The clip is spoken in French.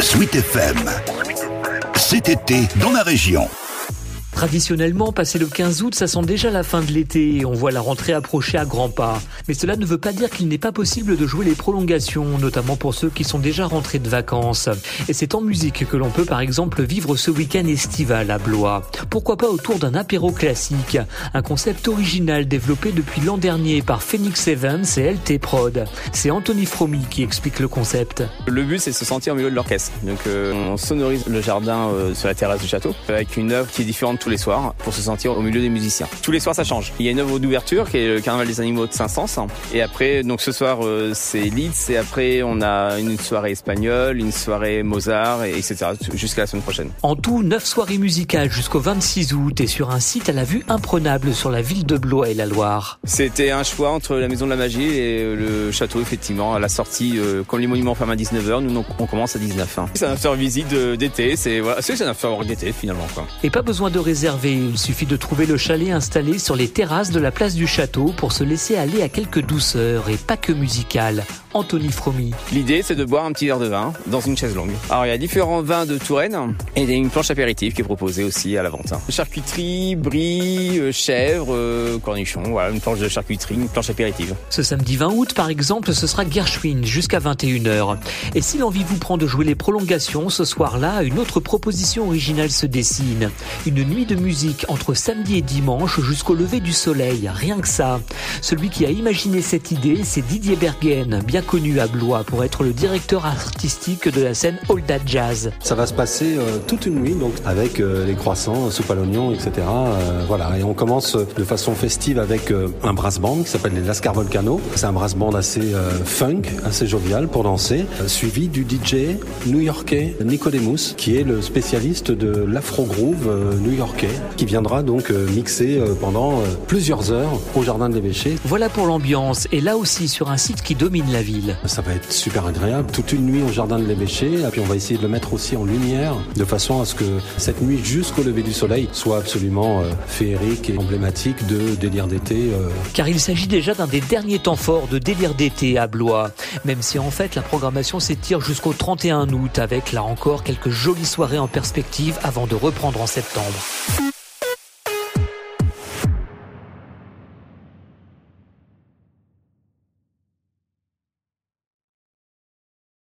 Sweet FM. Cet été, dans la région. Traditionnellement, passé le 15 août, ça sent déjà la fin de l'été et on voit la rentrée approcher à grands pas. Mais cela ne veut pas dire qu'il n'est pas possible de jouer les prolongations, notamment pour ceux qui sont déjà rentrés de vacances. Et c'est en musique que l'on peut par exemple vivre ce week-end estival à Blois. Pourquoi pas autour d'un apéro classique, un concept original développé depuis l'an dernier par Phoenix Evans et LT Prod. C'est Anthony Fromy qui explique le concept. Le but c'est de se sentir au milieu de l'orchestre. Donc euh, on sonorise le jardin euh, sur la terrasse du château avec une œuvre qui est différente tous les soirs pour se sentir au milieu des musiciens. Tous les soirs ça change. Il y a une œuvre d'ouverture qui est le Carnaval des animaux de Saint-Saëns et après donc ce soir euh, c'est Leeds et après on a une soirée espagnole, une soirée Mozart et etc. jusqu'à la semaine prochaine. En tout, 9 soirées musicales jusqu'au 26 août et sur un site à la vue imprenable sur la ville de Blois et la Loire. C'était un choix entre la Maison de la Magie et le château effectivement à la sortie euh, quand les monuments ferment à 19h, nous on commence à 19h. C'est un faire visite d'été, c'est voilà, c'est un faire d'été finalement quoi. Et pas besoin de réserver, il suffit de trouver le chalet installé sur les terrasses de la place du château pour se laisser aller à quelques douceurs et pas que musicales. Anthony Fromy. L'idée c'est de boire un petit verre de vin dans une chaise longue. Alors il y a différents vins de Touraine et une planche apéritive qui est proposée aussi à la vente. Charcuterie, brie, euh, chèvre, euh, cornichon, voilà, une planche de charcuterie, une planche apéritive. Ce samedi 20 août, par exemple, ce sera Gershwin jusqu'à 21h. Et si l'envie vous prend de jouer les prolongations, ce soir-là, une autre proposition originale se dessine. Une nuit de musique entre samedi et dimanche jusqu'au lever du soleil, rien que ça. Celui qui a imaginé cette idée, c'est Didier Bergen, bien connu à Blois pour être le directeur artistique de la scène All That Jazz. Ça va se passer euh, toute une nuit, donc avec euh, les croissants, soupe à l'oignon, etc. Euh, voilà, et on commence euh, de façon festive avec euh, un brass band qui s'appelle les Lascar Volcano. C'est un brass band assez euh, funk, assez jovial pour danser, euh, suivi du DJ new-yorkais Nicodemus, qui est le spécialiste de l'afro groove new-yorkais, qui viendra donc euh, mixer euh, pendant euh, plusieurs heures au jardin de l'évêché. Voilà pour l'ambiance, et là aussi sur un site qui domine la ville. Ça va être super agréable, toute une nuit au jardin de l'évêché, et puis on va essayer de le mettre aussi en lumière, de façon à ce que cette nuit jusqu'au lever du soleil soit absolument féerique et emblématique de délire d'été. Car il s'agit déjà d'un des derniers temps forts de délire d'été à Blois. Même si en fait la programmation s'étire jusqu'au 31 août avec là encore quelques jolies soirées en perspective avant de reprendre en septembre.